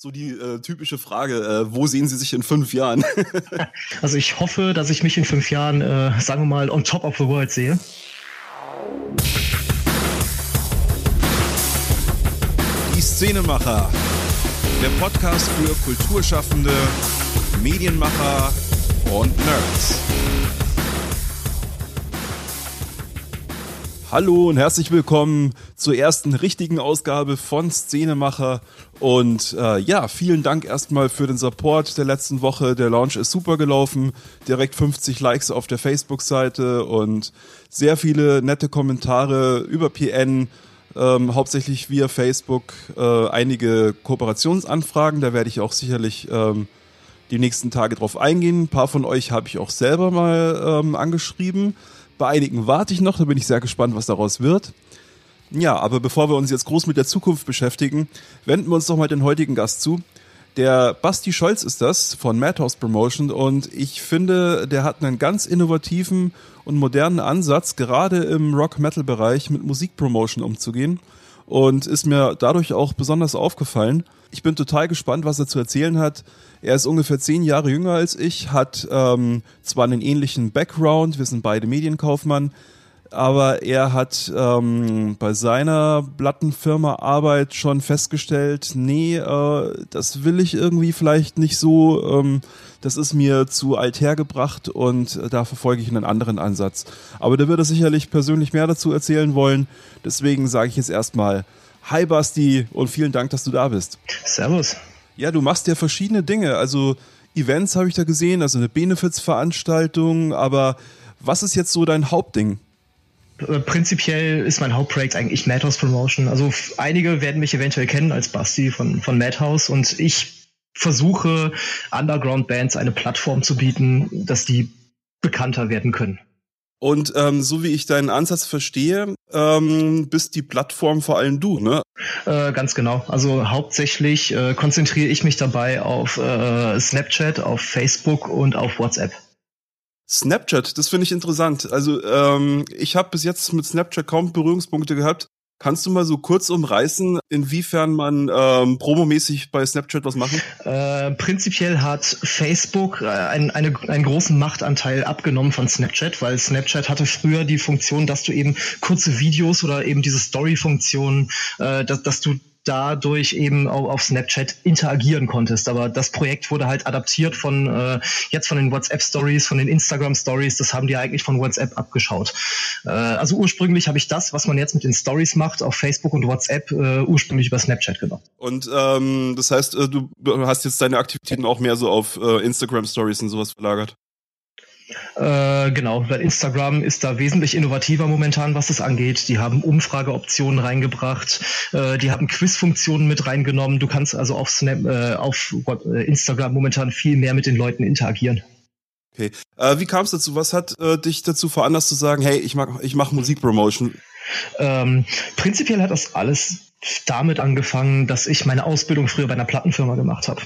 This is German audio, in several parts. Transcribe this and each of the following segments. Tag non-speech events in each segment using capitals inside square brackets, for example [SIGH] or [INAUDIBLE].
So die äh, typische Frage, äh, wo sehen Sie sich in fünf Jahren? [LAUGHS] also ich hoffe, dass ich mich in fünf Jahren, äh, sagen wir mal, on top of the world sehe. Die Szenemacher. Der Podcast für Kulturschaffende, Medienmacher und Nerds. Hallo und herzlich willkommen zur ersten richtigen Ausgabe von Szenemacher. Und äh, ja, vielen Dank erstmal für den Support der letzten Woche. Der Launch ist super gelaufen. Direkt 50 Likes auf der Facebook-Seite und sehr viele nette Kommentare über PN. Ähm, hauptsächlich via Facebook äh, einige Kooperationsanfragen. Da werde ich auch sicherlich ähm, die nächsten Tage drauf eingehen. Ein paar von euch habe ich auch selber mal ähm, angeschrieben. Bei einigen warte ich noch, da bin ich sehr gespannt, was daraus wird. Ja, aber bevor wir uns jetzt groß mit der Zukunft beschäftigen, wenden wir uns doch mal den heutigen Gast zu. Der Basti Scholz ist das von Madhouse Promotion und ich finde, der hat einen ganz innovativen und modernen Ansatz, gerade im Rock-Metal-Bereich mit Musikpromotion umzugehen und ist mir dadurch auch besonders aufgefallen. Ich bin total gespannt, was er zu erzählen hat. Er ist ungefähr zehn Jahre jünger als ich, hat ähm, zwar einen ähnlichen Background, wir sind beide Medienkaufmann, aber er hat ähm, bei seiner Plattenfirma Arbeit schon festgestellt, nee, äh, das will ich irgendwie vielleicht nicht so, ähm, das ist mir zu alt hergebracht und äh, da verfolge ich einen anderen Ansatz. Aber da wird er sicherlich persönlich mehr dazu erzählen wollen, deswegen sage ich jetzt erstmal Hi Basti und vielen Dank, dass du da bist. Servus. Ja, du machst ja verschiedene Dinge. Also Events habe ich da gesehen, also eine Benefits-Veranstaltung, aber was ist jetzt so dein Hauptding? Äh, prinzipiell ist mein Hauptprojekt eigentlich Madhouse Promotion. Also einige werden mich eventuell kennen als Basti von, von Madhouse und ich versuche Underground-Bands eine Plattform zu bieten, dass die bekannter werden können. Und ähm, so wie ich deinen Ansatz verstehe, ähm, bist die Plattform vor allem du, ne? Äh, ganz genau. Also hauptsächlich äh, konzentriere ich mich dabei auf äh, Snapchat, auf Facebook und auf WhatsApp. Snapchat, das finde ich interessant. Also ähm, ich habe bis jetzt mit Snapchat kaum Berührungspunkte gehabt. Kannst du mal so kurz umreißen, inwiefern man ähm, promomäßig bei Snapchat was machen? Äh, prinzipiell hat Facebook äh, ein, eine, einen großen Machtanteil abgenommen von Snapchat, weil Snapchat hatte früher die Funktion, dass du eben kurze Videos oder eben diese Story-Funktion, äh, dass, dass du dadurch eben auch auf Snapchat interagieren konntest. Aber das Projekt wurde halt adaptiert von äh, jetzt von den WhatsApp Stories, von den Instagram Stories. Das haben die eigentlich von WhatsApp abgeschaut. Äh, also ursprünglich habe ich das, was man jetzt mit den Stories macht, auf Facebook und WhatsApp äh, ursprünglich über Snapchat gemacht. Und ähm, das heißt, äh, du hast jetzt deine Aktivitäten auch mehr so auf äh, Instagram Stories und sowas verlagert? Äh, genau, weil Instagram ist da wesentlich innovativer momentan, was das angeht. Die haben Umfrageoptionen reingebracht, äh, die haben Quizfunktionen mit reingenommen. Du kannst also auf, Snap, äh, auf äh, Instagram momentan viel mehr mit den Leuten interagieren. Okay. Äh, wie kam es dazu? Was hat dich dazu veranlasst zu sagen, hey, ich mach, ich mach Musikpromotion? Ähm, prinzipiell hat das alles damit angefangen, dass ich meine Ausbildung früher bei einer Plattenfirma gemacht habe.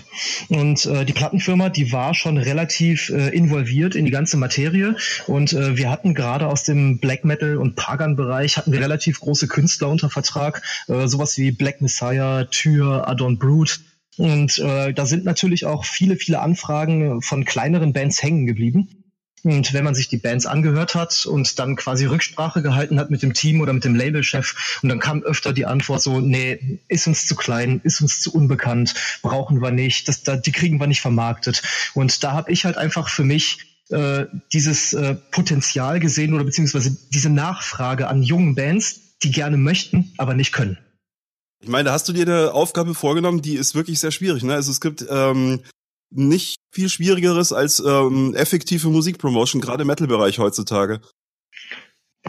Und äh, die Plattenfirma, die war schon relativ äh, involviert in die ganze Materie. Und äh, wir hatten gerade aus dem Black Metal und Pagan-Bereich hatten wir relativ große Künstler unter Vertrag, äh, sowas wie Black Messiah, Tür, Adon Brute. Und äh, da sind natürlich auch viele, viele Anfragen von kleineren Bands hängen geblieben. Und wenn man sich die Bands angehört hat und dann quasi Rücksprache gehalten hat mit dem Team oder mit dem Labelchef und dann kam öfter die Antwort so, nee, ist uns zu klein, ist uns zu unbekannt, brauchen wir nicht, das, da, die kriegen wir nicht vermarktet. Und da habe ich halt einfach für mich äh, dieses äh, Potenzial gesehen oder beziehungsweise diese Nachfrage an jungen Bands, die gerne möchten, aber nicht können. Ich meine, da hast du dir eine Aufgabe vorgenommen, die ist wirklich sehr schwierig. Ne? Also es gibt ähm, nicht viel schwierigeres als ähm, effektive Musikpromotion, gerade im Metal-Bereich heutzutage.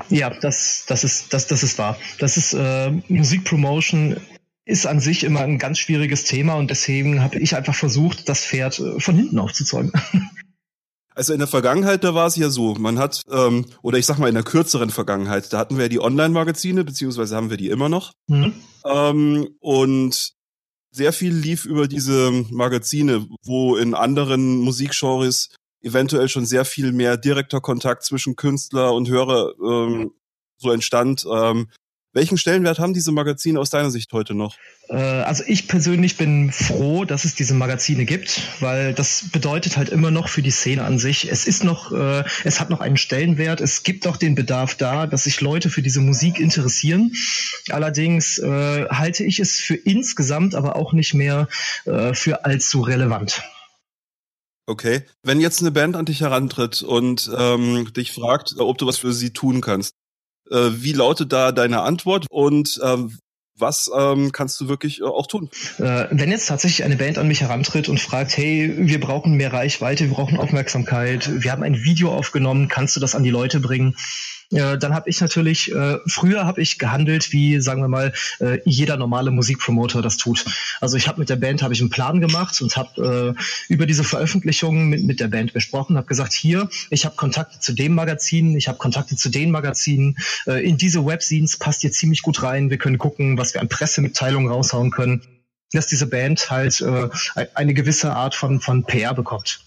Ja, das, das ist, das, das ist wahr. Das ist äh, Musikpromotion ist an sich immer ein ganz schwieriges Thema und deswegen habe ich einfach versucht, das Pferd äh, von hinten aufzuzeugen. [LAUGHS] Also in der Vergangenheit, da war es ja so, man hat, ähm, oder ich sag mal in der kürzeren Vergangenheit, da hatten wir ja die Online-Magazine, beziehungsweise haben wir die immer noch. Mhm. Ähm, und sehr viel lief über diese Magazine, wo in anderen Musikgenres eventuell schon sehr viel mehr direkter Kontakt zwischen Künstler und Hörer ähm, so entstand. Ähm, Welchen Stellenwert haben diese Magazine aus deiner Sicht heute noch? Äh, also ich persönlich bin froh, dass es diese Magazine gibt, weil das bedeutet halt immer noch für die Szene an sich, es ist noch, äh, es hat noch einen Stellenwert, es gibt auch den Bedarf da, dass sich Leute für diese Musik interessieren. Allerdings äh, halte ich es für insgesamt aber auch nicht mehr für allzu relevant. Okay. Wenn jetzt eine Band an dich herantritt und ähm, dich fragt, ob du was für sie tun kannst, äh, wie lautet da deine Antwort und ähm, was ähm, kannst du wirklich äh, auch tun? Äh, wenn jetzt tatsächlich eine Band an mich herantritt und fragt, hey, wir brauchen mehr Reichweite, wir brauchen Aufmerksamkeit, wir haben ein Video aufgenommen, kannst du das an die Leute bringen? Äh, dann habe ich natürlich, äh, früher habe ich gehandelt, wie sagen wir mal, äh, jeder normale Musikpromoter das tut. Also ich habe mit der Band habe ich einen Plan gemacht und habe äh, über diese Veröffentlichungen mit, mit der Band besprochen, habe gesagt, hier, ich habe Kontakte zu dem Magazin, ich habe Kontakte zu den Magazinen, äh, in diese Webscenes passt ihr ziemlich gut rein, wir können gucken, was wir an Pressemitteilungen raushauen können dass diese Band halt äh, eine gewisse Art von, von PR bekommt.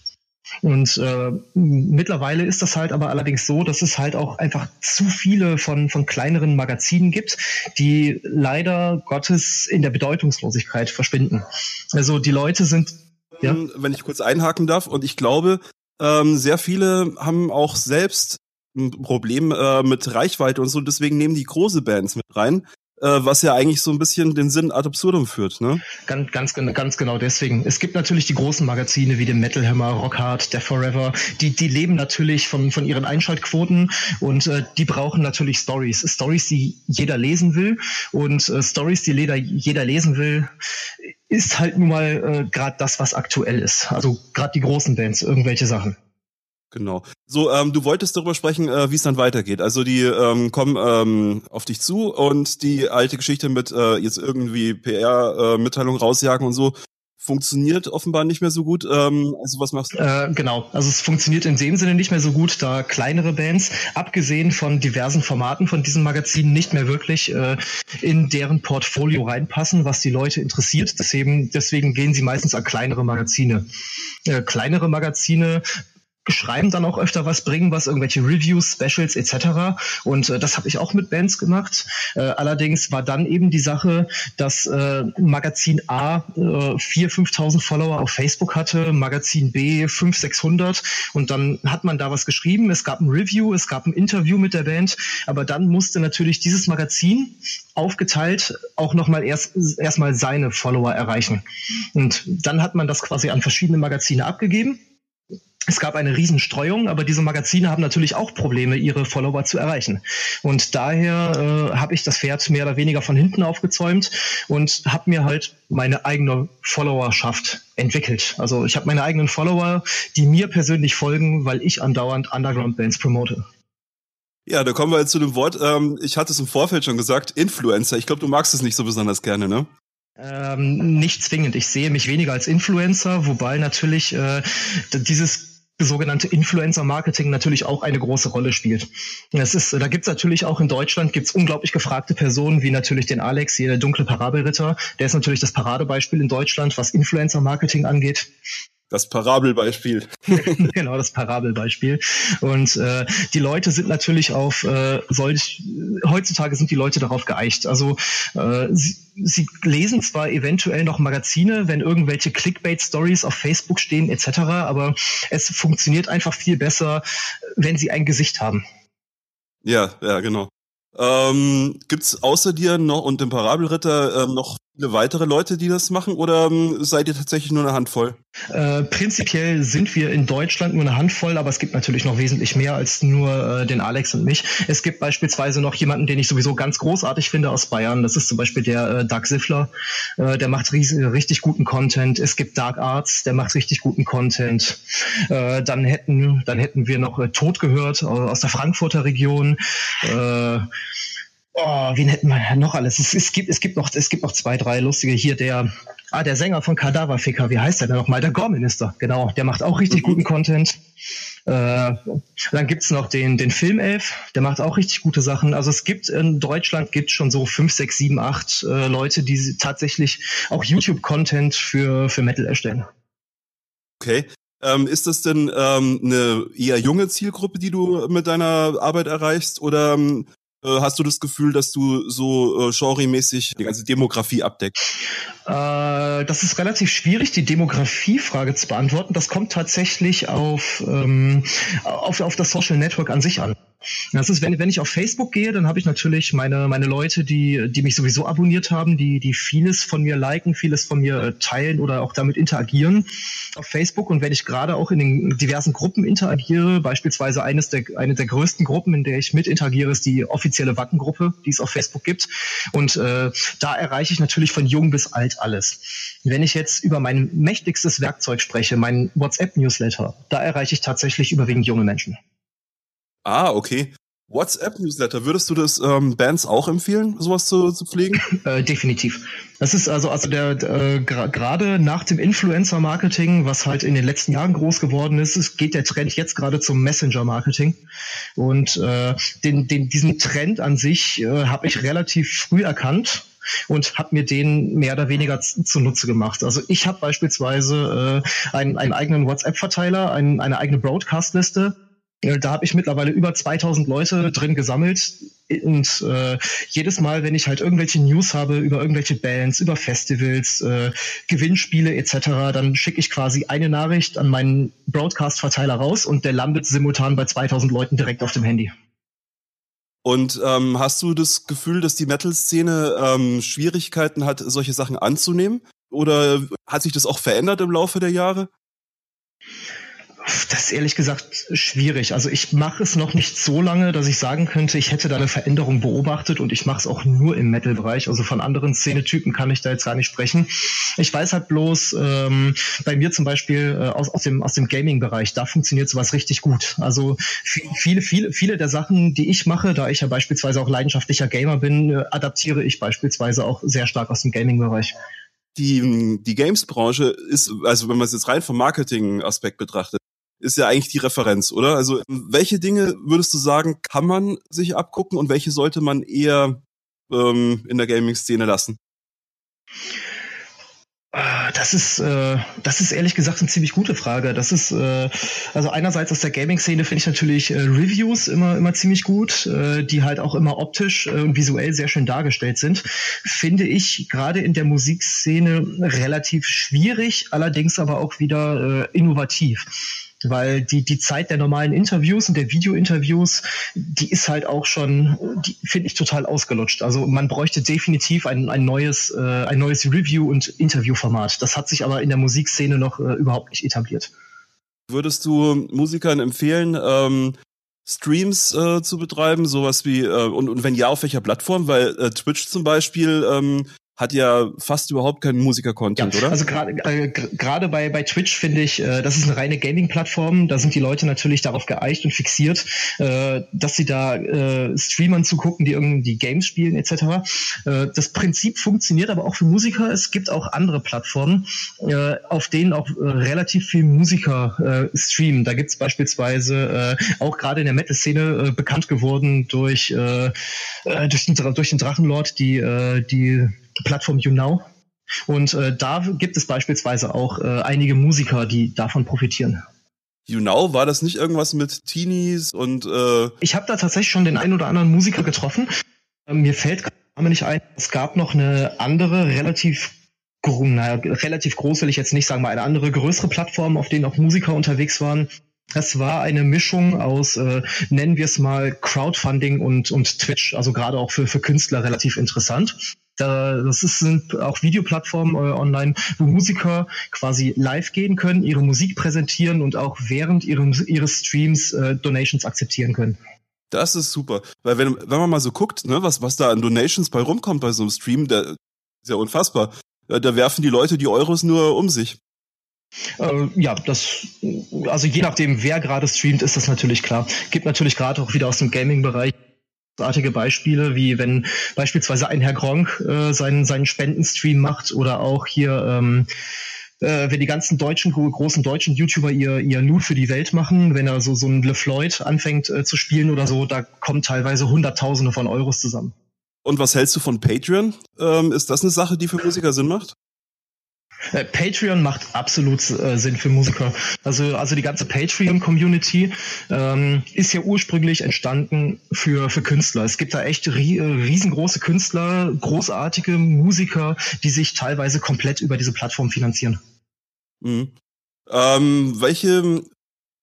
Und äh, mittlerweile ist das halt aber allerdings so, dass es halt auch einfach zu viele von, von kleineren Magazinen gibt, die leider Gottes in der Bedeutungslosigkeit verschwinden. Also die Leute sind. Ja? Wenn ich kurz einhaken darf, und ich glaube, ähm, sehr viele haben auch selbst ein Problem äh, mit Reichweite und so, deswegen nehmen die große Bands mit rein, was ja eigentlich so ein bisschen den Sinn ad absurdum führt, ne? Ganz, ganz, ganz genau deswegen. Es gibt natürlich die großen Magazine wie den Metal Hammer, Rockhard, der Forever, die, die leben natürlich von, von ihren Einschaltquoten und äh, die brauchen natürlich Stories. Stories, die jeder lesen will und äh, Stories, die jeder, jeder lesen will, ist halt nun mal äh, gerade das, was aktuell ist. Also gerade die großen Bands, irgendwelche Sachen. Genau. So, ähm, du wolltest darüber sprechen, äh, wie es dann weitergeht. Also die ähm, kommen ähm, auf dich zu und die alte Geschichte mit äh, jetzt irgendwie PR-Mitteilung äh, rausjagen und so funktioniert offenbar nicht mehr so gut. Ähm, also was machst du? Äh, genau, also es funktioniert in dem Sinne nicht mehr so gut, da kleinere Bands, abgesehen von diversen Formaten von diesen Magazinen, nicht mehr wirklich äh, in deren Portfolio reinpassen, was die Leute interessiert. Deswegen, deswegen gehen sie meistens an kleinere Magazine. Äh, kleinere Magazine schreiben dann auch öfter was, bringen was, irgendwelche Reviews, Specials etc. Und äh, das habe ich auch mit Bands gemacht. Äh, allerdings war dann eben die Sache, dass äh, Magazin A äh, 4.000, 5.000 Follower auf Facebook hatte, Magazin B 500, 600 und dann hat man da was geschrieben. Es gab ein Review, es gab ein Interview mit der Band, aber dann musste natürlich dieses Magazin aufgeteilt auch nochmal erst seine Follower erreichen. Und dann hat man das quasi an verschiedene Magazine abgegeben es gab eine Riesenstreuung, aber diese Magazine haben natürlich auch Probleme, ihre Follower zu erreichen. Und daher äh, habe ich das Pferd mehr oder weniger von hinten aufgezäumt und habe mir halt meine eigene Followerschaft entwickelt. Also ich habe meine eigenen Follower, die mir persönlich folgen, weil ich andauernd Underground-Bands promote. Ja, da kommen wir jetzt zu dem Wort. Ähm, ich hatte es im Vorfeld schon gesagt, Influencer. Ich glaube, du magst es nicht so besonders gerne, ne? Ähm, nicht zwingend. Ich sehe mich weniger als Influencer, wobei natürlich äh, dieses sogenannte Influencer-Marketing natürlich auch eine große Rolle spielt. Das ist, da gibt's natürlich auch in Deutschland gibt's unglaublich gefragte Personen, wie natürlich den Alex, hier der dunkle Parabelritter. Der ist natürlich das Paradebeispiel in Deutschland, was Influencer-Marketing angeht. Das Parabelbeispiel. [LAUGHS] genau, das Parabelbeispiel. Und äh, die Leute sind natürlich auf äh, solch, heutzutage sind die Leute darauf geeicht. Also äh, sie, sie lesen zwar eventuell noch Magazine, wenn irgendwelche Clickbait-Stories auf Facebook stehen etc., aber es funktioniert einfach viel besser, wenn sie ein Gesicht haben. Ja, ja, genau. Ähm, Gibt außer dir noch und dem Parabelritter ähm, noch viele weitere Leute, die das machen oder ähm, seid ihr tatsächlich nur eine Handvoll? Äh, prinzipiell sind wir in Deutschland nur eine Handvoll, aber es gibt natürlich noch wesentlich mehr als nur äh, den Alex und mich. Es gibt beispielsweise noch jemanden, den ich sowieso ganz großartig finde aus Bayern. Das ist zum Beispiel der äh, Doug Siffler. Äh, der macht ries richtig guten Content. Es gibt Dark Arts, der macht richtig guten Content. Äh, dann hätten dann hätten wir noch äh, Tod gehört aus der Frankfurter Region. Oh, wen hätten wir noch alles? Es, es, gibt, es, gibt noch, es gibt noch zwei, drei lustige. Hier der, ah, der Sänger von Kadaverficker, wie heißt der denn nochmal? Der Gore-Minister, genau. Der macht auch richtig mhm. guten Content. Äh, dann gibt's noch den, den Filmelf, der macht auch richtig gute Sachen. Also es gibt in Deutschland gibt schon so fünf, sechs, sieben, acht äh, Leute, die tatsächlich auch YouTube-Content für, für Metal erstellen. Okay. Ähm, ist das denn ähm, eine eher junge Zielgruppe, die du mit deiner Arbeit erreichst? Oder ähm, äh, hast du das Gefühl, dass du so äh, genremäßig die ganze Demografie abdeckst? Äh, das ist relativ schwierig, die Demografiefrage zu beantworten. Das kommt tatsächlich auf, ähm, auf, auf das Social Network an sich an. Das ist, wenn, wenn ich auf Facebook gehe, dann habe ich natürlich meine, meine Leute, die, die mich sowieso abonniert haben, die, die vieles von mir liken, vieles von mir äh, teilen oder auch damit interagieren auf Facebook. Und wenn ich gerade auch in den diversen Gruppen interagiere, beispielsweise eines der, eine der größten Gruppen, in der ich mit interagiere, ist die offizielle Wackengruppe, die es auf Facebook gibt. Und äh, da erreiche ich natürlich von jung bis alt alles. Wenn ich jetzt über mein mächtigstes Werkzeug spreche, mein WhatsApp-Newsletter, da erreiche ich tatsächlich überwiegend junge Menschen. Ah, okay. WhatsApp-Newsletter, würdest du das ähm, Bands auch empfehlen, sowas zu, zu pflegen? [LAUGHS] Äh, definitiv. Das ist also, also der, äh, gerade nach dem Influencer-Marketing, was halt in den letzten Jahren groß geworden ist, es geht der Trend jetzt gerade zum Messenger-Marketing. Und äh, den, den, diesen Trend an sich äh, habe ich relativ früh erkannt und habe mir den mehr oder weniger zunutze gemacht. Also ich habe beispielsweise äh, einen, einen eigenen WhatsApp-Verteiler, ein, eine eigene Broadcast-Liste da habe ich mittlerweile über 2000 Leute drin gesammelt und äh, jedes Mal, wenn ich halt irgendwelche News habe über irgendwelche Bands, über Festivals, äh, Gewinnspiele etc., dann schicke ich quasi eine Nachricht an meinen Broadcast-Verteiler raus und der landet simultan bei 2000 Leuten direkt auf dem Handy. Und ähm, hast du das Gefühl, dass die Metal-Szene ähm, Schwierigkeiten hat, solche Sachen anzunehmen? Oder hat sich das auch verändert im Laufe der Jahre? Das ist ehrlich gesagt schwierig. Also ich mache es noch nicht so lange, dass ich sagen könnte, ich hätte da eine Veränderung beobachtet und ich mache es auch nur im Metal-Bereich. Also von anderen Szenetypen kann ich da jetzt gar nicht sprechen. Ich weiß halt bloß, ähm, bei mir zum Beispiel äh, aus, aus dem, aus dem Gaming-Bereich, da funktioniert sowas richtig gut. Also viele, viele, viele der Sachen, die ich mache, da ich ja beispielsweise auch leidenschaftlicher Gamer bin, äh, adaptiere ich beispielsweise auch sehr stark aus dem Gaming-Bereich die, die Games-Branche ist, also wenn man es jetzt rein vom Marketing-Aspekt betrachtet, ist ja eigentlich die Referenz, oder? Also welche Dinge würdest du sagen, kann man sich abgucken und welche sollte man eher ähm, in der Gaming-Szene lassen? Ah, das ist, äh, das ist ehrlich gesagt eine ziemlich gute Frage. Das ist, äh, also einerseits aus der Gaming-Szene finde ich natürlich äh, Reviews immer, immer ziemlich gut, äh, die halt auch immer optisch äh, und visuell sehr schön dargestellt sind. Finde ich gerade in der Musikszene relativ schwierig, allerdings aber auch wieder äh, innovativ weil die, die Zeit der normalen Interviews und der Video-Interviews, die ist halt auch schon, die finde ich total ausgelutscht. Also man bräuchte definitiv ein, ein neues, äh, ein neues Review- und Interviewformat. Das hat sich aber in der Musikszene noch äh, überhaupt nicht etabliert. Würdest du Musikern empfehlen, ähm, Streams äh, zu betreiben, sowas wie äh, und, und wenn ja, auf welcher Plattform? Weil äh, Twitch zum Beispiel ähm, hat ja fast überhaupt keinen Musiker-Content, ja, oder? Also gerade äh, gerade bei bei Twitch finde ich, äh, das ist eine reine Gaming-Plattform. Da sind die Leute natürlich darauf geeicht und fixiert, äh, dass sie da äh, Streamern zugucken, die irgendwie Games spielen etc. Äh, das Prinzip funktioniert aber auch für Musiker. Es gibt auch andere Plattformen, äh, auf denen auch äh, relativ viel Musiker äh, streamen. Da gibt's beispielsweise äh, auch gerade in der Metal-Szene äh, bekannt geworden durch äh, äh durch den, durch den Drachenlord die äh, die Plattform YouNow. Und äh, da gibt es beispielsweise auch äh, einige Musiker, die davon profitieren. YouNow, war das nicht irgendwas mit Teenies und äh Ich habe da tatsächlich schon den einen oder anderen Musiker getroffen. Äh, mir fällt gerade nicht ein, es gab noch eine andere, relativ naja, relativ groß will ich jetzt nicht sagen, mal eine andere größere Plattform, auf denen auch Musiker unterwegs waren. Das war eine Mischung aus, äh, nennen wir es mal, Crowdfunding und, und Twitch, also gerade auch für, für Künstler relativ interessant. Da, das ist, sind auch Videoplattformen äh, online, wo Musiker quasi live gehen können, ihre Musik präsentieren und auch während ihrem, ihres Streams äh, Donations akzeptieren können. Das ist super. Weil wenn, wenn man mal so guckt, ne, was, was da an Donations bei rumkommt bei so einem Stream, der ist ja unfassbar. Da, da werfen die Leute die Euros nur um sich. Äh, ja, das, also je nachdem, wer gerade streamt, ist das natürlich klar. Gibt natürlich gerade auch wieder aus dem Gaming-Bereich artige Beispiele, wie wenn beispielsweise ein Herr Gronk äh, seinen, seinen Spendenstream macht oder auch hier ähm, äh, wenn die ganzen deutschen, großen deutschen YouTuber ihr, ihr Loot für die Welt machen, wenn er so, so ein LeFloid anfängt äh, zu spielen oder so, da kommen teilweise Hunderttausende von Euros zusammen. Und was hältst du von Patreon? Ähm, ist das eine Sache, die für Musiker Sinn macht? Äh, Patreon macht absolut äh, Sinn für Musiker. Also, also die ganze Patreon-Community ähm, ist ja ursprünglich entstanden für, für Künstler. Es gibt da echt äh, riesengroße Künstler, großartige Musiker, die sich teilweise komplett über diese Plattform finanzieren. Mhm. Ähm, welche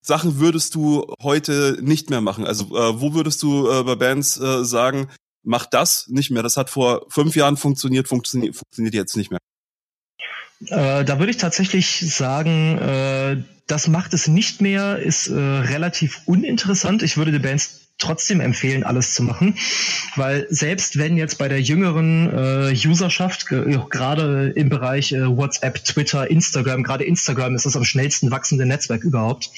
Sachen würdest du heute nicht mehr machen? Also äh, wo würdest du äh, bei Bands äh, sagen, mach das nicht mehr? Das hat vor fünf Jahren funktioniert, funktioniert, funktioniert jetzt nicht mehr. Äh, da würde ich tatsächlich sagen, äh, das macht es nicht mehr, ist äh, relativ uninteressant. Ich würde die Bands trotzdem empfehlen, alles zu machen, weil selbst wenn jetzt bei der jüngeren äh, Userschaft, gerade im Bereich äh, WhatsApp, Twitter, Instagram, gerade Instagram ist das am schnellsten wachsende Netzwerk überhaupt,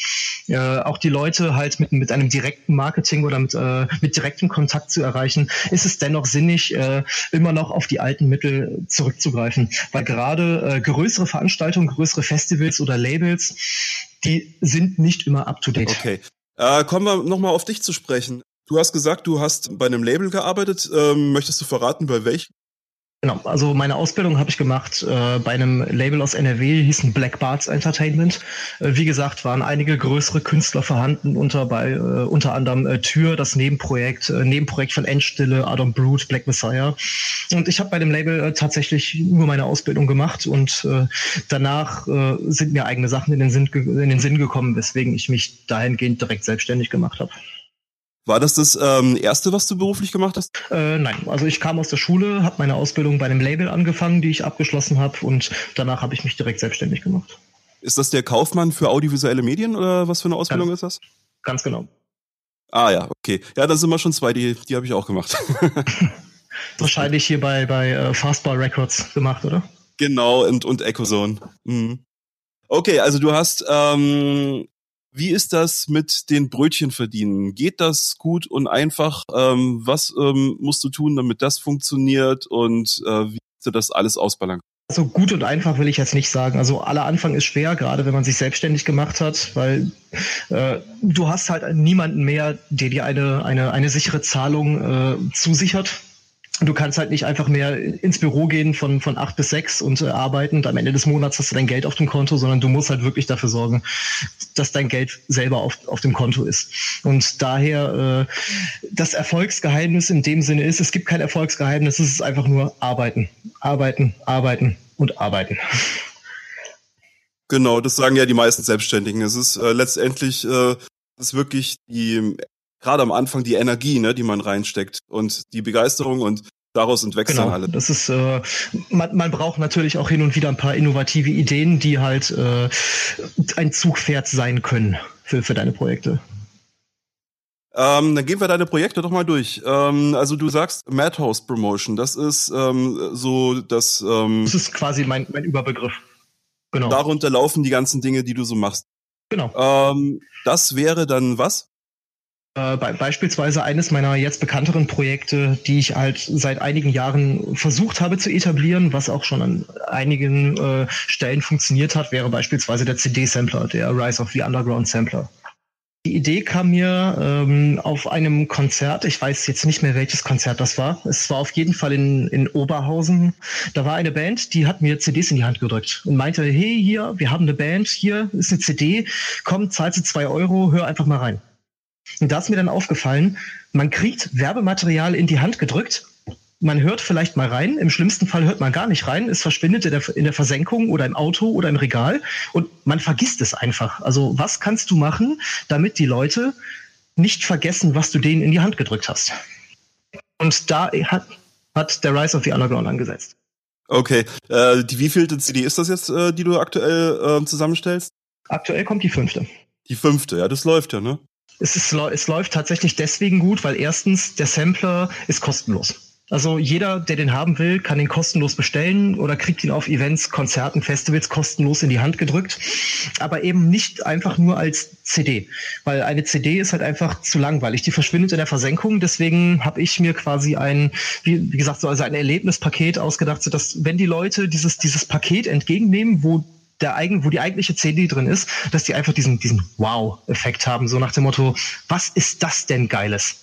äh, auch die Leute halt mit, mit einem direkten Marketing oder mit, äh, mit direktem Kontakt zu erreichen, ist es dennoch sinnig, äh, immer noch auf die alten Mittel zurückzugreifen, weil gerade äh, größere Veranstaltungen, größere Festivals oder Labels, die sind nicht immer up to date. Okay. Äh, kommen wir nochmal auf dich zu sprechen. Du hast gesagt, du hast bei einem Label gearbeitet. Ähm, möchtest du verraten, bei welchem? Genau, also meine Ausbildung habe ich gemacht äh, bei einem Label aus NRW, hießen Black Barts Entertainment. Äh, wie gesagt, waren einige größere Künstler vorhanden, unter bei äh, unter anderem äh, Tür, das Nebenprojekt, äh, Nebenprojekt von Endstille, Adam Brute, Black Messiah. Und ich habe bei dem Label äh, tatsächlich nur meine Ausbildung gemacht und äh, danach äh, sind mir eigene Sachen in den Sinn in den Sinn gekommen, weswegen ich mich dahingehend direkt selbstständig gemacht habe. War das das ähm, erste, was du beruflich gemacht hast? Äh, nein, also ich kam aus der Schule, habe meine Ausbildung bei einem Label angefangen, die ich abgeschlossen habe und danach habe ich mich direkt selbstständig gemacht. Ist das der Kaufmann für audiovisuelle Medien oder was für eine Ausbildung ganz, ist das? Ganz genau. Ah ja, okay. Ja, da sind wir schon zwei, die, die habe ich auch gemacht. [LAUGHS] Wahrscheinlich hier bei, bei uh, Fastball Records gemacht, oder? Genau, und, und Echozone. Mhm. Okay, also du hast ähm, wie ist das mit den Brötchen verdienen? Geht das gut und einfach? Ähm, was ähm, musst du tun, damit das funktioniert? Und äh, wie du das alles ausbalancieren? Also gut und einfach will ich jetzt nicht sagen. Also aller Anfang ist schwer, gerade wenn man sich selbstständig gemacht hat, weil äh, du hast halt niemanden mehr, der dir eine, eine, eine sichere Zahlung äh, zusichert du kannst halt nicht einfach mehr ins Büro gehen von, von acht bis sechs und äh, arbeiten und am Ende des Monats hast du dein Geld auf dem Konto, sondern du musst halt wirklich dafür sorgen, dass dein Geld selber auf, auf dem Konto ist. Und daher äh, das Erfolgsgeheimnis in dem Sinne ist, es gibt kein Erfolgsgeheimnis, es ist einfach nur arbeiten, arbeiten, arbeiten und arbeiten. Genau, das sagen ja die meisten Selbstständigen. Es ist äh, letztendlich äh, ist wirklich die gerade am Anfang die Energie, ne, die man reinsteckt und die Begeisterung und daraus entwächst genau, dann alle. Das ist, äh, man, man braucht natürlich auch hin und wieder ein paar innovative Ideen, die halt äh, ein Zugpferd sein können für, für deine Projekte. Ähm, dann gehen wir deine Projekte doch mal durch. Ähm, also du sagst Madhouse Promotion, das ist ähm, so das. Ähm, das ist quasi mein, mein Überbegriff. Genau. Darunter laufen die ganzen Dinge, die du so machst. Genau. Ähm, das wäre dann was? Äh, beispielsweise eines meiner jetzt bekannteren Projekte, die ich halt seit einigen Jahren versucht habe zu etablieren, was auch schon an einigen äh, Stellen funktioniert hat, wäre beispielsweise der CD-Sampler, der Rise of the Underground Sampler. Die Idee kam mir ähm, auf einem Konzert, ich weiß jetzt nicht mehr, welches Konzert das war. Es war auf jeden Fall in, in Oberhausen. Da war eine Band, die hat mir CDs in die Hand gedrückt und meinte, hey, hier, wir haben eine Band, hier ist eine CD, komm, zahlst du zwei Euro, hör einfach mal rein. Und da ist mir dann aufgefallen, man kriegt Werbematerial in die Hand gedrückt, man hört vielleicht mal rein, im schlimmsten Fall hört man gar nicht rein, es verschwindet in der, in der Versenkung oder im Auto oder im Regal und man vergisst es einfach. Also was kannst du machen, damit die Leute nicht vergessen, was du denen in die Hand gedrückt hast? Und da hat, hat der Rise of the Underground angesetzt. Okay, äh, die wievielte CD ist das jetzt, äh, die du aktuell äh, zusammenstellst? Aktuell kommt die fünfte. Die fünfte, ja, das läuft ja, ne? Es, ist, es läuft tatsächlich deswegen gut, weil erstens der Sampler ist kostenlos. Also jeder, der den haben will, kann den kostenlos bestellen oder kriegt ihn auf Events, Konzerten, Festivals kostenlos in die Hand gedrückt. Aber eben nicht einfach nur als CD, weil eine CD ist halt einfach zu langweilig. Die verschwindet in der Versenkung. Deswegen habe ich mir quasi ein, wie, wie gesagt, so also ein Erlebnispaket ausgedacht, so dass wenn die Leute dieses dieses Paket entgegennehmen, wo der eigen, wo die eigentliche CD drin ist, dass die einfach diesen, diesen Wow-Effekt haben, so nach dem Motto, was ist das denn Geiles?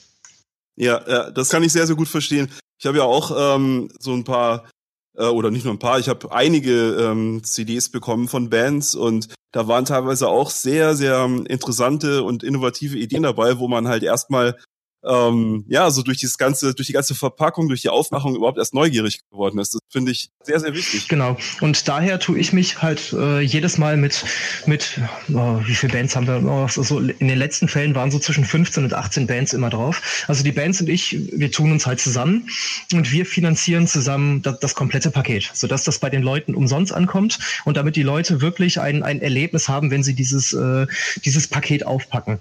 Ja, ja, das kann ich sehr, sehr gut verstehen. Ich habe ja auch ähm, so ein paar äh, oder nicht nur ein paar, ich habe einige ähm, CDs bekommen von Bands und da waren teilweise auch sehr, sehr interessante und innovative Ideen dabei, wo man halt erstmal ähm, ja, so durch dieses ganze, durch die ganze Verpackung, durch die Aufmachung überhaupt erst neugierig geworden ist. Das finde ich sehr, sehr wichtig. Genau. Und daher tue ich mich halt äh, jedes Mal mit, mit oh, wie viele Bands haben wir? Oh, so, in den letzten Fällen waren so zwischen 15 und 18 Bands immer drauf. Also die Bands und ich, wir tun uns halt zusammen und wir finanzieren zusammen das, das komplette Paket, sodass das bei den Leuten umsonst ankommt und damit die Leute wirklich ein, ein Erlebnis haben, wenn sie dieses, äh, dieses Paket aufpacken.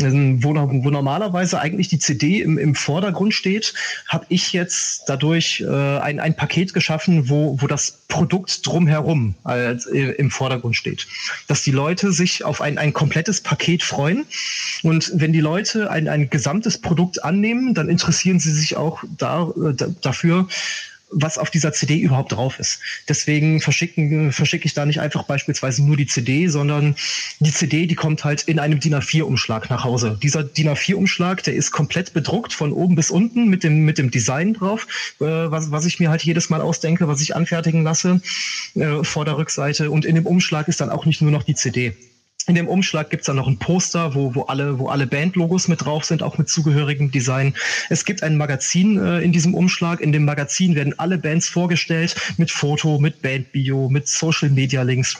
Ähm, wo, wo normalerweise eigentlich die CD im, im Vordergrund steht, habe ich jetzt dadurch äh, ein, ein Paket geschaffen, wo, wo das Produkt drumherum als, äh, im Vordergrund steht. Dass die Leute sich auf ein, ein komplettes Paket freuen. Und wenn die Leute ein, ein gesamtes Produkt annehmen, dann interessieren sie sich auch da, äh, dafür, was auf dieser CD überhaupt drauf ist. Deswegen verschicken, verschicke ich da nicht einfach beispielsweise nur die CD, sondern die CD, die kommt halt in einem DIN A4-Umschlag nach Hause. Dieser DIN A4-Umschlag, der ist komplett bedruckt von oben bis unten mit dem, mit dem Design drauf, äh, was, was ich mir halt jedes Mal ausdenke, was ich anfertigen lasse äh, vor der Rückseite. Und in dem Umschlag ist dann auch nicht nur noch die CD. In dem Umschlag gibt's dann noch ein Poster, wo, wo alle, wo alle Bandlogos mit drauf sind, auch mit zugehörigem Design. Es gibt ein Magazin äh, in diesem Umschlag. In dem Magazin werden alle Bands vorgestellt mit Foto, mit Bandbio, mit Social Media Links.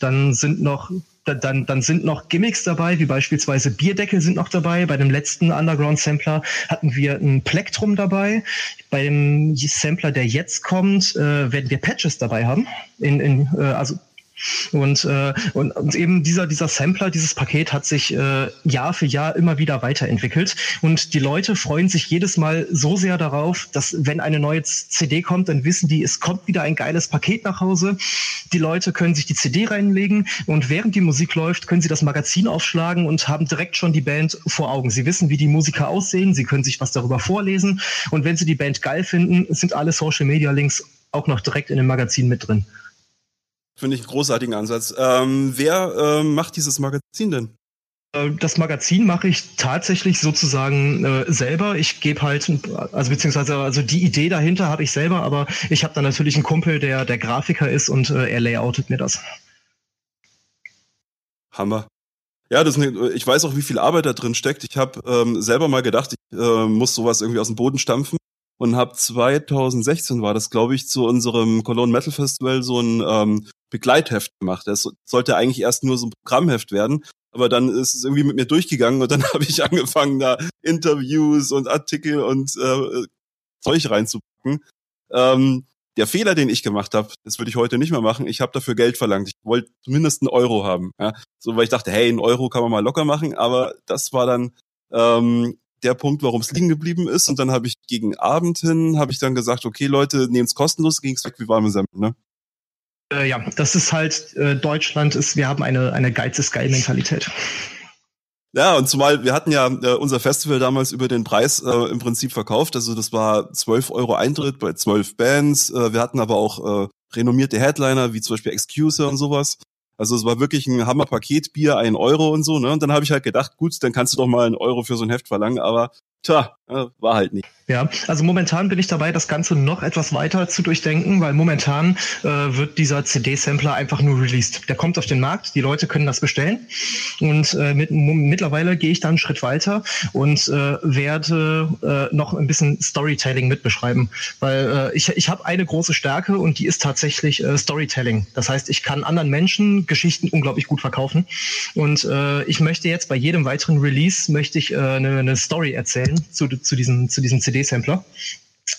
Dann sind noch dann, dann sind noch Gimmicks dabei, wie beispielsweise Bierdeckel sind noch dabei. Bei dem letzten Underground Sampler hatten wir ein Plektrum dabei. Bei dem Sampler, der jetzt kommt, äh, werden wir Patches dabei haben. In, in, äh, also und, äh, und, und eben dieser, dieser Sampler, dieses Paket hat sich äh, Jahr für Jahr immer wieder weiterentwickelt. Und die Leute freuen sich jedes Mal so sehr darauf, dass wenn eine neue CD kommt, dann wissen die, es kommt wieder ein geiles Paket nach Hause. Die Leute können sich die CD reinlegen und während die Musik läuft, können sie das Magazin aufschlagen und haben direkt schon die Band vor Augen. Sie wissen, wie die Musiker aussehen, sie können sich was darüber vorlesen. Und wenn sie die Band geil finden, sind alle Social Media Links auch noch direkt in dem Magazin mit drin. Finde ich einen großartigen Ansatz. Ähm, wer ähm, macht dieses Magazin denn? Äh, das Magazin mache ich tatsächlich sozusagen äh, selber. Ich gebe halt, also beziehungsweise also die Idee dahinter habe ich selber, aber ich habe dann natürlich einen Kumpel, der der Grafiker ist und äh, er layoutet mir das. Hammer. Ja, das eine, ich weiß auch, wie viel Arbeit da drin steckt. Ich habe ähm, selber mal gedacht, ich äh, muss sowas irgendwie aus dem Boden stampfen und habe 2016 war das, glaube ich, zu unserem Cologne Metal Festival so ein ähm, Begleitheft gemacht. Das sollte eigentlich erst nur so ein Programmheft werden, aber dann ist es irgendwie mit mir durchgegangen und dann [LAUGHS] habe ich angefangen, da Interviews und Artikel und äh, Zeug reinzupacken. Ähm, der Fehler, den ich gemacht habe, das würde ich heute nicht mehr machen. Ich habe dafür Geld verlangt. Ich wollte zumindest einen Euro haben. Ja? So, weil ich dachte, hey, einen Euro kann man mal locker machen, aber das war dann ähm, der Punkt, warum es liegen geblieben ist. Und dann habe ich gegen Abend hin, habe ich dann gesagt, okay, Leute, nehmt's kostenlos, ging's weg wie warme Semmeln, ne? Äh, ja, das ist halt, äh, Deutschland ist, wir haben eine, eine Geiz ist geil Mentalität. Ja, und zumal wir hatten ja äh, unser Festival damals über den Preis äh, im Prinzip verkauft. Also das war 12 Euro Eintritt bei 12 Bands. Äh, wir hatten aber auch äh, renommierte Headliner, wie zum Beispiel Excuser und sowas. Also es war wirklich ein Hammer-Paket, Bier, ein Euro und so. Ne? Und dann habe ich halt gedacht, gut, dann kannst du doch mal einen Euro für so ein Heft verlangen. Aber tja, war halt nicht. Ja, also momentan bin ich dabei, das Ganze noch etwas weiter zu durchdenken, weil momentan äh, wird dieser CD-Sampler einfach nur released. Der kommt auf den Markt, die Leute können das bestellen und äh, mit, mittlerweile gehe ich da einen Schritt weiter und äh, werde äh, noch ein bisschen Storytelling mitbeschreiben, weil äh, ich, ich habe eine große Stärke und die ist tatsächlich äh, Storytelling. Das heißt, ich kann anderen Menschen Geschichten unglaublich gut verkaufen und äh, ich möchte jetzt bei jedem weiteren Release möchte ich äh, eine, eine Story erzählen zu, zu diesem zu diesem CD-Sampler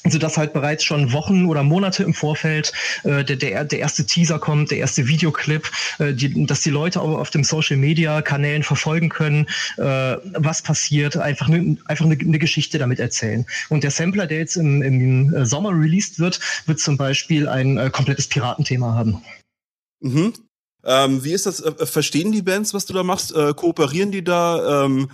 sodass halt bereits schon Wochen oder Monate im Vorfeld äh, der, der, der erste Teaser kommt, der erste Videoclip, äh, die, dass die Leute auch auf dem Social Media Kanälen verfolgen können, äh, was passiert, einfach, ne, einfach eine, eine Geschichte damit erzählen. Und der Sampler, der jetzt im, im äh, Sommer released wird, wird zum Beispiel ein äh, komplettes Piratenthema haben. Mhm. Ähm, wie ist das? Äh, verstehen die Bands, was du da machst? Äh, kooperieren die da? Ähm,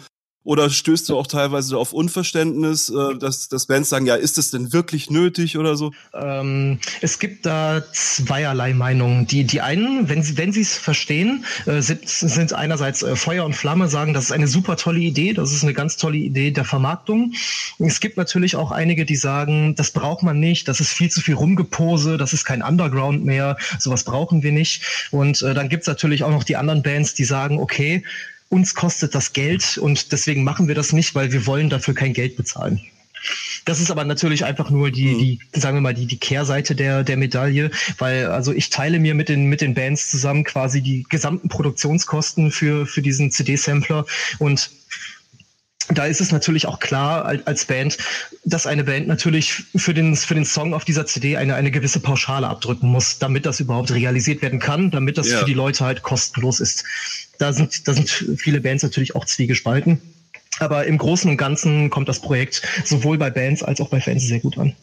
Oder stößt du auch teilweise auf Unverständnis, äh, dass, dass Bands sagen, ja, ist das denn wirklich nötig oder so? Ähm, es gibt da zweierlei Meinungen. Die, die einen, wenn sie wenn sie es verstehen, äh, sind, sind einerseits äh, Feuer und Flamme, sagen, das ist eine super tolle Idee, das ist eine ganz tolle Idee der Vermarktung. Es gibt natürlich auch einige, die sagen, das braucht man nicht, das ist viel zu viel Rumgepose, das ist kein Underground mehr, sowas brauchen wir nicht. Und äh, dann gibt's natürlich auch noch die anderen Bands, die sagen, okay, uns kostet das Geld und deswegen machen wir das nicht, weil wir wollen dafür kein Geld bezahlen. Das ist aber natürlich einfach nur die, mhm. die, sagen wir mal, die, die Kehrseite der, der Medaille, weil also ich teile mir mit den, mit den Bands zusammen quasi die gesamten Produktionskosten für, für diesen CD-Sampler und da ist es natürlich auch klar als Band, dass eine Band natürlich für den, für den Song auf dieser CD eine, eine gewisse Pauschale abdrücken muss, damit das überhaupt realisiert werden kann, damit das ja. für die Leute halt kostenlos ist. Da sind, da sind viele Bands natürlich auch zwiegespalten. Aber im Großen und Ganzen kommt das Projekt sowohl bei Bands als auch bei Fans sehr gut an.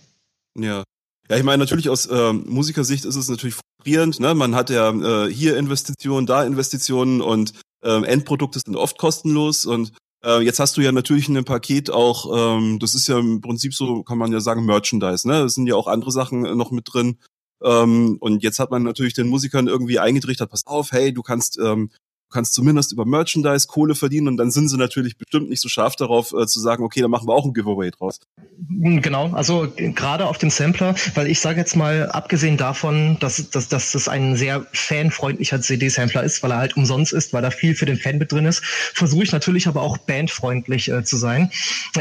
Ja. Ja, ich meine, natürlich aus ähm, Musikersicht ist es natürlich frustrierend. Ne? Man hat ja äh, hier Investitionen, da Investitionen und ähm, Endprodukte sind oft kostenlos und äh, jetzt hast du ja natürlich in dem Paket auch, ähm, das ist ja im Prinzip so, kann man ja sagen, Merchandise, ne? Es sind ja auch andere Sachen äh, noch mit drin. Ähm, und jetzt hat man natürlich den Musikern irgendwie eingetrichtert, pass auf, hey, du kannst ähm, Du kannst zumindest über Merchandise Kohle verdienen und dann sind sie natürlich bestimmt nicht so scharf darauf äh, zu sagen, okay, dann machen wir auch ein Giveaway draus. Hm, genau, also gerade auf dem Sampler, weil ich sage jetzt mal, abgesehen davon, dass, dass, dass das ein sehr fanfreundlicher CD-Sampler ist, weil er halt umsonst ist, weil da viel für den Fan mit drin ist, versuche ich natürlich aber auch bandfreundlich äh, zu sein.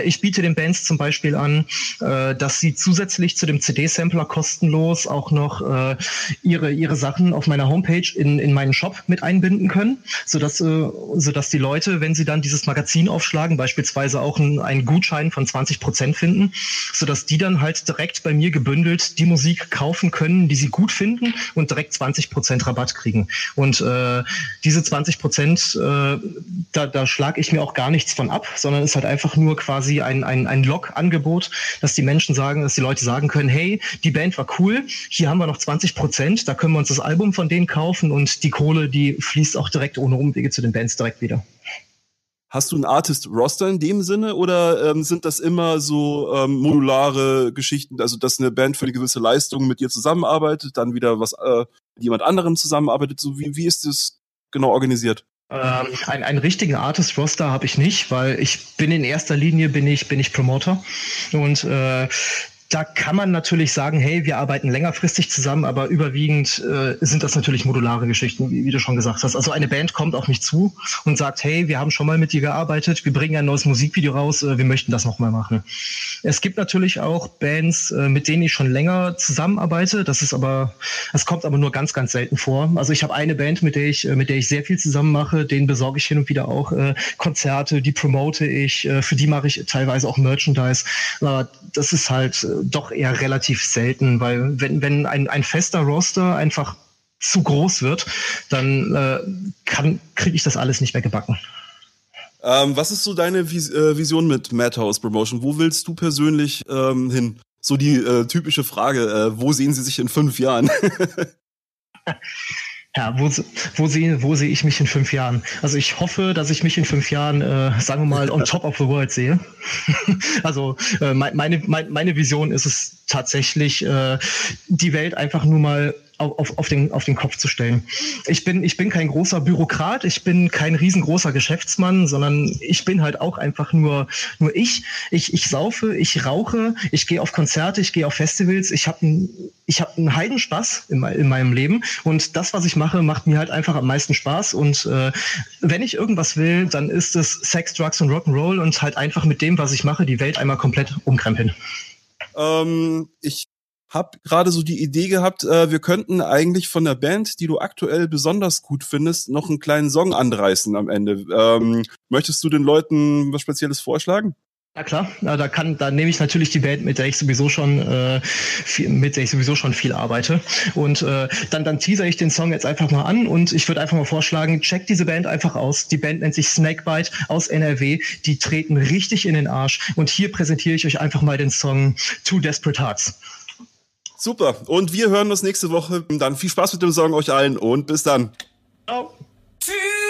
Ich biete den Bands zum Beispiel an, äh, dass sie zusätzlich zu dem CD-Sampler kostenlos auch noch äh, ihre, ihre Sachen auf meiner Homepage in, in meinen Shop mit einbinden können sodass, äh, sodass die Leute, wenn sie dann dieses Magazin aufschlagen, beispielsweise auch einen, einen Gutschein von 20 Prozent finden, sodass die dann halt direkt bei mir gebündelt die Musik kaufen können, die sie gut finden und direkt 20 Prozent Rabatt kriegen. Und äh, diese 20 Prozent, äh, da, da schlage ich mir auch gar nichts von ab, sondern ist halt einfach nur quasi ein, ein, ein Log-Angebot, dass die Menschen sagen, dass die Leute sagen können, hey, die Band war cool, hier haben wir noch 20 Prozent, da können wir uns das Album von denen kaufen und die Kohle, die fließt auch direkt ohne Umwege zu den Bands direkt wieder. Hast du ein Artist-Roster in dem Sinne oder ähm, sind das immer so ähm, modulare Geschichten, also dass eine Band für eine gewisse Leistung mit dir zusammenarbeitet, dann wieder was äh, mit jemand anderem zusammenarbeitet? So wie, wie ist das genau organisiert? Ähm, ein, einen richtigen Artist-Roster habe ich nicht, weil ich bin in erster Linie bin ich bin ich Promoter und äh, da kann man natürlich sagen, hey, wir arbeiten längerfristig zusammen, aber überwiegend äh, sind das natürlich modulare Geschichten, wie, wie, du schon gesagt hast. Also eine Band kommt auf mich zu und sagt, hey, wir haben schon mal mit dir gearbeitet, wir bringen ein neues Musikvideo raus, äh, wir möchten das nochmal machen. Es gibt natürlich auch Bands, äh, mit denen ich schon länger zusammenarbeite. Das ist aber, das kommt aber nur ganz, ganz selten vor. Also ich habe eine Band, mit der ich, äh, mit der ich sehr viel zusammen mache, denen besorge ich hin und wieder auch äh, Konzerte, die promote ich, äh, für die mache ich teilweise auch Merchandise. Aber das ist halt äh, doch eher relativ selten, weil wenn, wenn ein, ein fester Roster einfach zu groß wird, dann äh, kann kriege ich das alles nicht mehr gebacken. Ähm, was ist so deine Vis äh, Vision mit Madhouse Promotion? Wo willst du persönlich ähm, hin? So die äh, typische Frage, äh, wo sehen Sie sich in fünf Jahren? [LAUGHS] Ja, wo, wo, sehe, wo sehe ich mich in fünf Jahren? Also ich hoffe, dass ich mich in fünf Jahren, äh, sagen wir mal, on top of the world sehe. [LAUGHS] also äh, meine, meine, meine Vision ist es tatsächlich, äh, die Welt einfach nur mal auf, auf, den, auf den Kopf zu stellen. Ich bin, ich bin kein großer Bürokrat, ich bin kein riesengroßer Geschäftsmann, sondern ich bin halt auch einfach nur, nur ich. Ich, ich saufe, ich rauche, ich gehe auf Konzerte, ich gehe auf Festivals, ich habe einen ich hab einen Heidenspaß in, in meinem Leben und das, was ich mache, macht mir halt einfach am meisten Spaß und äh, wenn ich irgendwas will, dann ist es Sex, Drugs und Rock'n'Roll und halt einfach mit dem, was ich mache, die Welt einmal komplett umkrempeln. Ähm, ich habe gerade so die Idee gehabt, äh, wir könnten eigentlich von der Band, die du aktuell besonders gut findest, noch einen kleinen Song anreißen am Ende. Ähm, möchtest du den Leuten was Spezielles vorschlagen? Ja klar, da kann, da nehme ich natürlich die Band, mit der ich sowieso schon, äh, viel, mit der ich sowieso schon viel arbeite. Und äh, dann, dann teaser ich den Song jetzt einfach mal an und ich würde einfach mal vorschlagen, checkt diese Band einfach aus. Die Band nennt sich Snakebite aus NRW. Die treten richtig in den Arsch. Und hier präsentiere ich euch einfach mal den Song Two Desperate Hearts. Super. Und wir hören uns nächste Woche. Dann viel Spaß mit dem Song euch allen und bis dann. Ciao. Tschüss.